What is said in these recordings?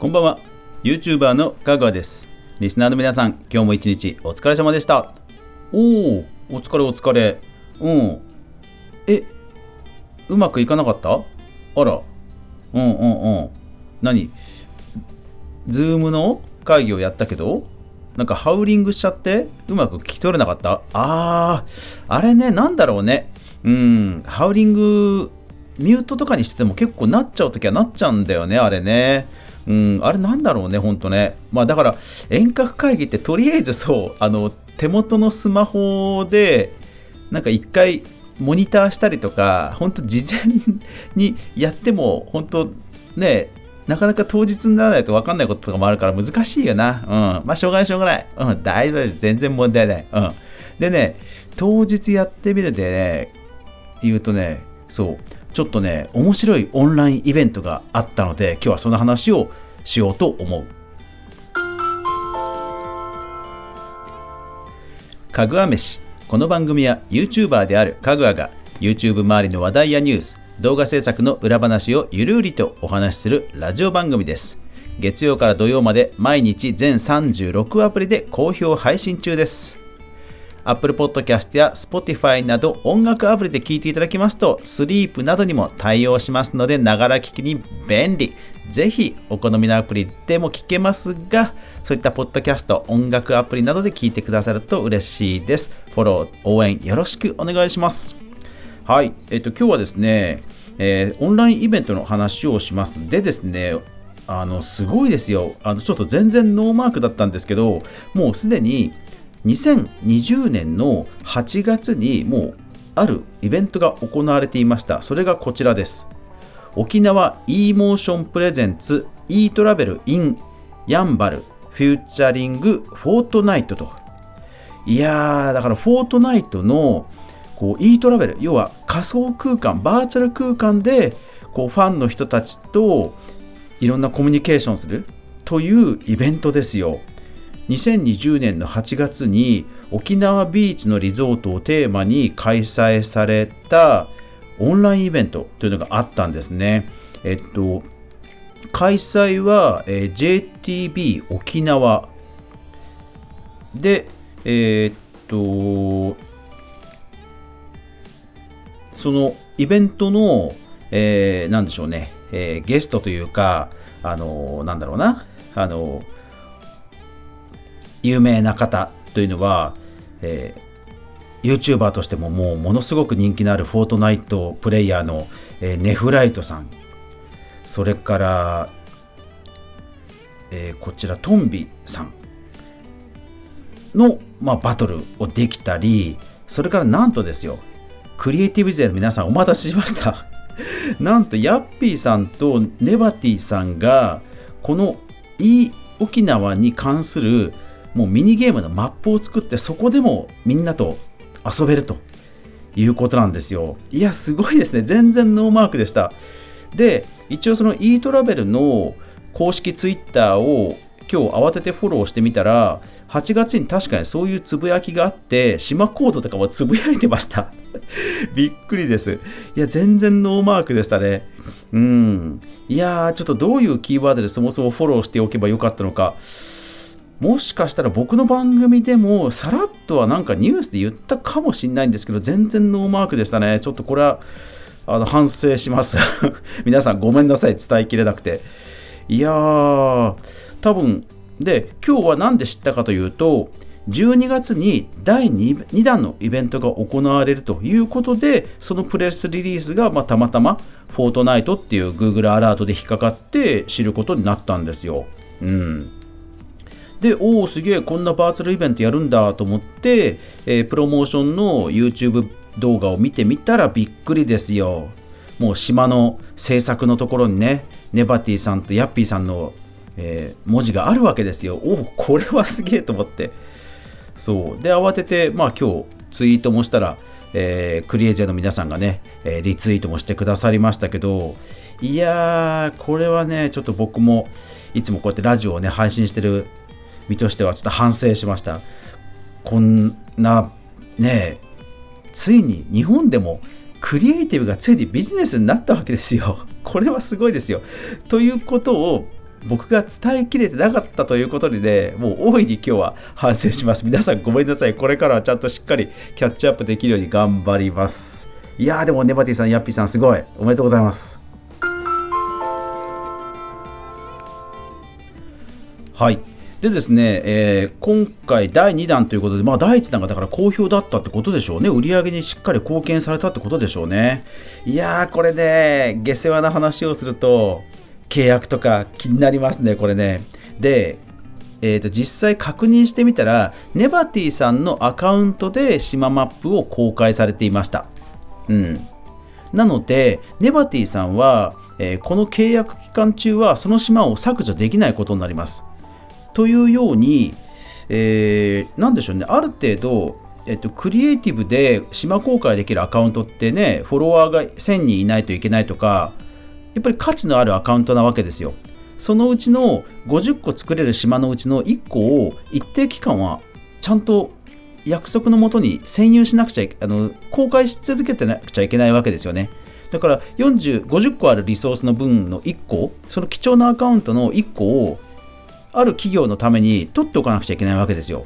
こんばんは。YouTuber のかぐわです。リスナーの皆さん今日も一日お疲れ様でした。おおお疲れお疲れ。うん。えうまくいかなかった？あら。うんうんうん。何？ズームの会議をやったけどなんかハウリングしちゃってうまく聞き取れなかった？あーあれねなんだろうね。うんハウリングミュートとかにしてても結構なっちゃう時はなっちゃうんだよねあれね。うん、あれなんだろうね、ほんとね。まあだから遠隔会議ってとりあえずそう、あの手元のスマホでなんか一回モニターしたりとか、本当事前にやっても本当ね、なかなか当日にならないと分かんないこととかもあるから難しいよな。うん。まあしょうがないしょうがない。うん、大丈夫です。全然問題ない。うん。でね、当日やってみるでね、言うとね、そう、ちょっとね、面白いオンラインイベントがあったので、今日はその話をしようと思う。かぐわ飯。この番組は YouTuber であるかぐわが YouTube 周りの話題やニュース、動画制作の裏話をゆるりとお話しするラジオ番組です。月曜から土曜まで毎日全36アプリで好評配信中です。Apple Podcast や Spotify など音楽アプリで聴いていただきますと、スリープなどにも対応しますので、ながら聞きに便利。ぜひお好みのアプリでも聞けますが、そういったポッドキャスト、音楽アプリなどで聞いてくださると嬉しいです。フォロー、応援よろしくお願いします。はい、えっ、と、今日はですね、えー、オンラインイベントの話をします。でですね、あの、すごいですよ。あの、ちょっと全然ノーマークだったんですけど、もうすでに2020年の8月にもうあるイベントが行われていました。それがこちらです。沖縄 e モーションプレゼンツ e トラベル in ヤンバルフューチャリングフォートナイトと。いやー、だからフォートナイトのこう e トラベル、要は仮想空間、バーチャル空間でこうファンの人たちといろんなコミュニケーションするというイベントですよ。2020年の8月に沖縄ビーチのリゾートをテーマに開催されたオンラインイベントというのがあったんですね。えっと、開催は、え、JTB 沖縄。で、え、っと、そのイベントの、えー、なんでしょうね、えー、ゲストというか、あのなんだろうな、あの有名な方というのは、えー、YouTuber としてももうものすごく人気のあるフォートナイトプレイヤーの、えー、ネフライトさん。それから、えー、こちらトンビさんの、まあ、バトルをできたりそれからなんとですよクリエイティブ勢の皆さんお待たせしました。なんとヤッピーさんとネバティさんがこの e 沖縄に関するもうミニゲームのマップを作ってそこでもみんなと遊べるということなんですよ。いや、すごいですね。全然ノーマークでした。で、一応その e トラベルの公式ツイッターを今日慌ててフォローしてみたら、8月に確かにそういうつぶやきがあって、島コードとかもつぶやいてました。びっくりです。いや、全然ノーマークでしたね。うん。いやー、ちょっとどういうキーワードでそもそもフォローしておけばよかったのか。もしかしたら僕の番組でもさらっとはなんかニュースで言ったかもしれないんですけど、全然ノーマークでしたね。ちょっとこれはあの反省します。皆さんごめんなさい、伝えきれなくて。いやー、多分、で、今日は何で知ったかというと、12月に第 2, 2弾のイベントが行われるということで、そのプレスリリースがまあたまたまフォートナイトっていう Google アラートで引っかかって知ることになったんですよ。うん。で、おお、すげえ、こんなバーチャルイベントやるんだと思って、えー、プロモーションの YouTube 動画を見てみたらびっくりですよ。もう島の制作のところにね、ネバティさんとヤッピーさんの、えー、文字があるわけですよ。おお、これはすげえと思って。そう。で、慌てて、まあ今日ツイートもしたら、えー、クリエイジャーの皆さんがね、えー、リツイートもしてくださりましたけど、いやー、これはね、ちょっと僕もいつもこうやってラジオをね、配信してる身としてはちょっと反省しました。こんなねついに日本でもクリエイティブがついにビジネスになったわけですよ。これはすごいですよ。ということを僕が伝えきれてなかったということにね、もう大いに今日は反省します。皆さんごめんなさい。これからはちゃんとしっかりキャッチアップできるように頑張ります。いやーでもネバティさん、ヤッピーさんすごい。おめでとうございます。はい。でですね、えー、今回第2弾ということで、まあ、第1弾がだから好評だったってことでしょうね。売り上げにしっかり貢献されたってことでしょうね。いやー、これで、下世話な話をすると、契約とか気になりますね、これね。で、えー、と実際確認してみたら、ネバティさんのアカウントで島マップを公開されていました。うん。なので、ネバティさんは、えー、この契約期間中はその島を削除できないことになります。というように、えー、なんでしょうね、ある程度、えっと、クリエイティブで島公開できるアカウントってね、フォロワーが1000人いないといけないとか、やっぱり価値のあるアカウントなわけですよ。そのうちの50個作れる島のうちの1個を一定期間はちゃんと約束のもとに占有しなくちゃあの公開し続けてなくちゃいけないわけですよね。だから40、50個あるリソースの分の1個、その貴重なアカウントの1個をある企業のために取っておかなくちゃいけないわけですよ。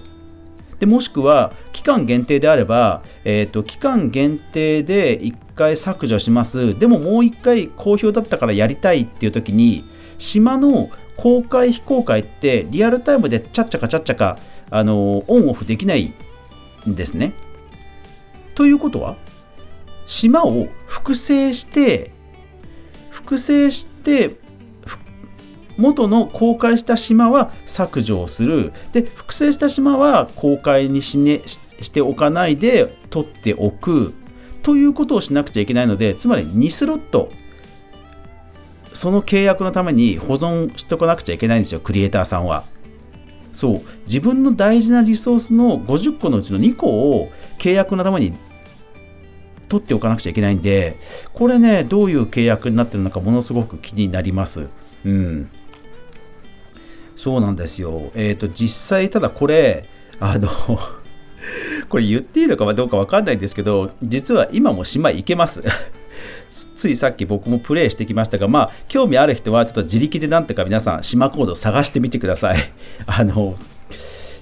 でもしくは期間限定であれば、えーと、期間限定で1回削除しますでももう1回好評だったからやりたいっていう時に島の公開非公開ってリアルタイムでちゃっちゃかちゃっちゃかあのオンオフできないんですね。ということは島を複製して複製して元の公開した島は削除をする。で複製した島は公開にし,、ね、しておかないで取っておく。ということをしなくちゃいけないのでつまり2スロット。その契約のために保存しておかなくちゃいけないんですよクリエイターさんは。そう。自分の大事なリソースの50個のうちの2個を契約のために取っておかなくちゃいけないんでこれねどういう契約になってるのかものすごく気になります。うん。そうなんですよ。えっ、ー、と、実際、ただこれ、あの これ言っていいのかどうかわかんないんですけど、実は今も島行けます。ついさっき僕もプレイしてきましたが、まあ、興味ある人はちょっと自力でなんとか皆さん、島コード探してみてください。あの、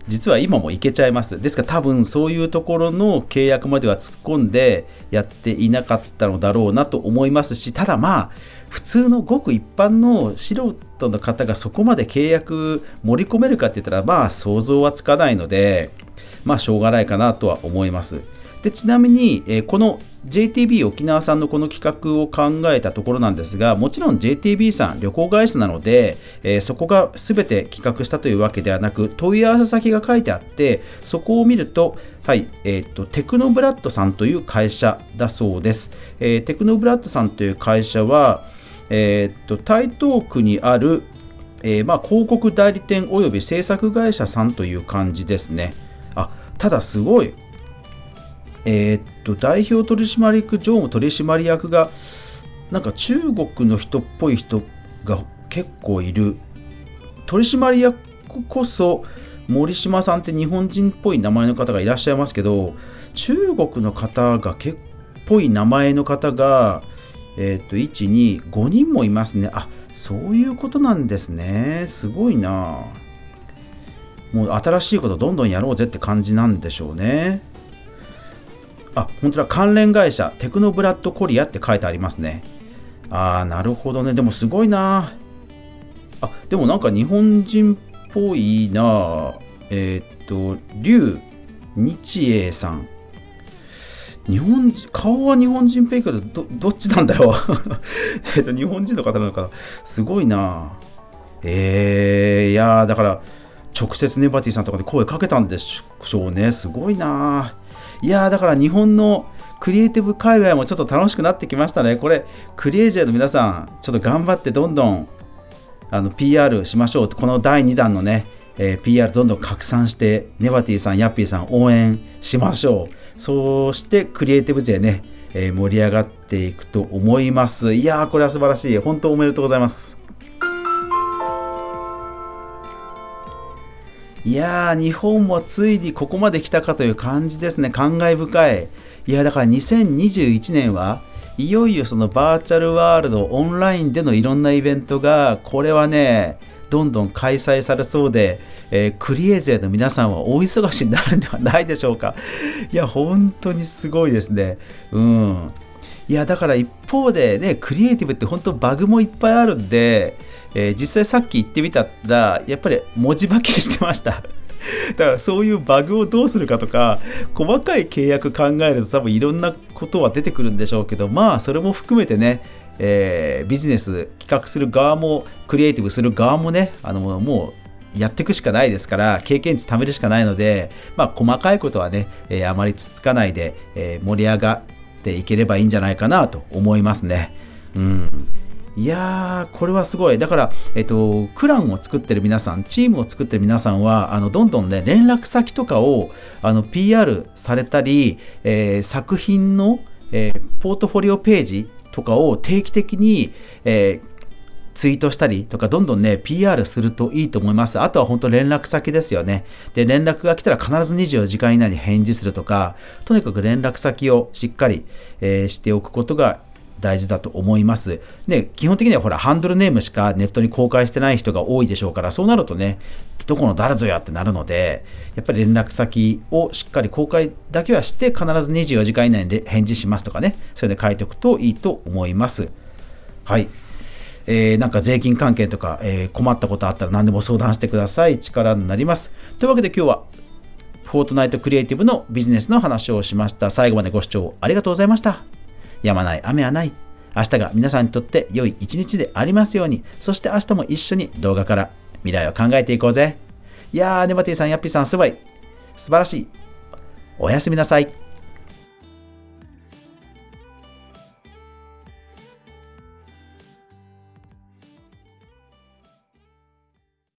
実は今も行けちゃいます。ですから多分そういうところの契約までは突っ込んでやっていなかったのだろうなと思いますし、ただまあ、普通のごく一般の素人の方がそこまで契約盛り込めるかって言ったらまあ想像はつかないのでまあしょうがないかなとは思います。でちなみに、え、この JTB 沖縄さんのこの企画を考えたところなんですがもちろん JTB さん旅行会社なので、え、そこが全て企画したというわけではなく問い合わせ先が書いてあってそこを見るとはい、えーと、テクノブラッドさんという会社だそうです、えー、テクノブラッドさんという会社はえー、っと台東区にある、えー、まあ、広告代理店および制作会社さんという感じですね。あただすごい、えー、っと代表取締役常務取締役がなんか中国の人っぽい人が結構いる取締役こそ森島さんって日本人っぽい名前の方がいらっしゃいますけど中国の方が結構ぽい名前の方がえっ、ー、と、1、2、5人もいますね。あ、そういうことなんですね。すごいな。もう新しいことどんどんやろうぜって感じなんでしょうね。あ、本当だ。関連会社、テクノブラッドコリアって書いてありますね。ああ、なるほどね。でもすごいな。あ、でもなんか日本人っぽいな。えっ、ー、と、劉日英さん。日本、顔は日本人っぽいけど、ど、っちなんだろう？えっと、日本人の方なのかな？すごいなえー、いやだから、直接ネバティさんとかで声かけたんでしょうね。すごいないやだから日本のクリエイティブ界隈もちょっと楽しくなってきましたね。これ、クリエイジャーの皆さん、ちょっと頑張ってどんどんあの PR しましょう。この第2弾のね、えー、PR どんどん拡散して、ネバティさん、ヤッピーさん応援しましょう。そしてクリエイティブ勢ね、えー、盛り上がっていくと思います。いやー、これは素晴らしい。本当おめでとうございます。いやー、日本もついにここまで来たかという感じですね。感慨深い。いや、だから2021年はいよいよそのバーチャルワールドオンラインでのいろんなイベントがこれはねどんどん開催されそうで、えー、クリエイ勢の皆さんは大忙しになるんではないでしょうか。いや、本当にすごいですね。うん。いや、だから一方でね、クリエイティブって本当バグもいっぱいあるんで、えー、実際さっき言ってみたら、やっぱり文字化けしてました。だからそういうバグをどうするかとか細かい契約考えると多分いろんなことは出てくるんでしょうけどまあそれも含めてねえー、ビジネス企画する側もクリエイティブする側もねあのもうやっていくしかないですから経験値貯めるしかないので、まあ、細かいことはね、えー、あまりつつかないで、えー、盛り上がっていければいいんじゃないかなと思いますね。うんいやー、これはすごい。だから、えっと、クランを作ってる皆さん、チームを作ってる皆さんは、あのどんどんね、連絡先とかをあの PR されたり、えー、作品の、えー、ポートフォリオページとかを定期的に、えーツイートしたりとか、どんどんね、PR するといいと思います。あとは本当連絡先ですよね。で、連絡が来たら必ず24時間以内に返事するとか、とにかく連絡先をしっかり、えー、しておくことが大事だと思います。で、基本的にはほら、ハンドルネームしかネットに公開してない人が多いでしょうから、そうなるとね、どこの誰ぞやってなるので、やっぱり連絡先をしっかり公開だけはして、必ず24時間以内に返事しますとかね、それで書いておくといいと思います。はい。えー、なんか税金関係とか、えー、困ったことあったら何でも相談してください。力になります。というわけで今日は、フォートナイトクリエイティブのビジネスの話をしました。最後までご視聴ありがとうございました。止まない雨はない。明日が皆さんにとって良い一日でありますように。そして明日も一緒に動画から未来を考えていこうぜ。いやー、ネバティさん、ヤッピーさん、すごい。素晴らしい。おやすみなさい。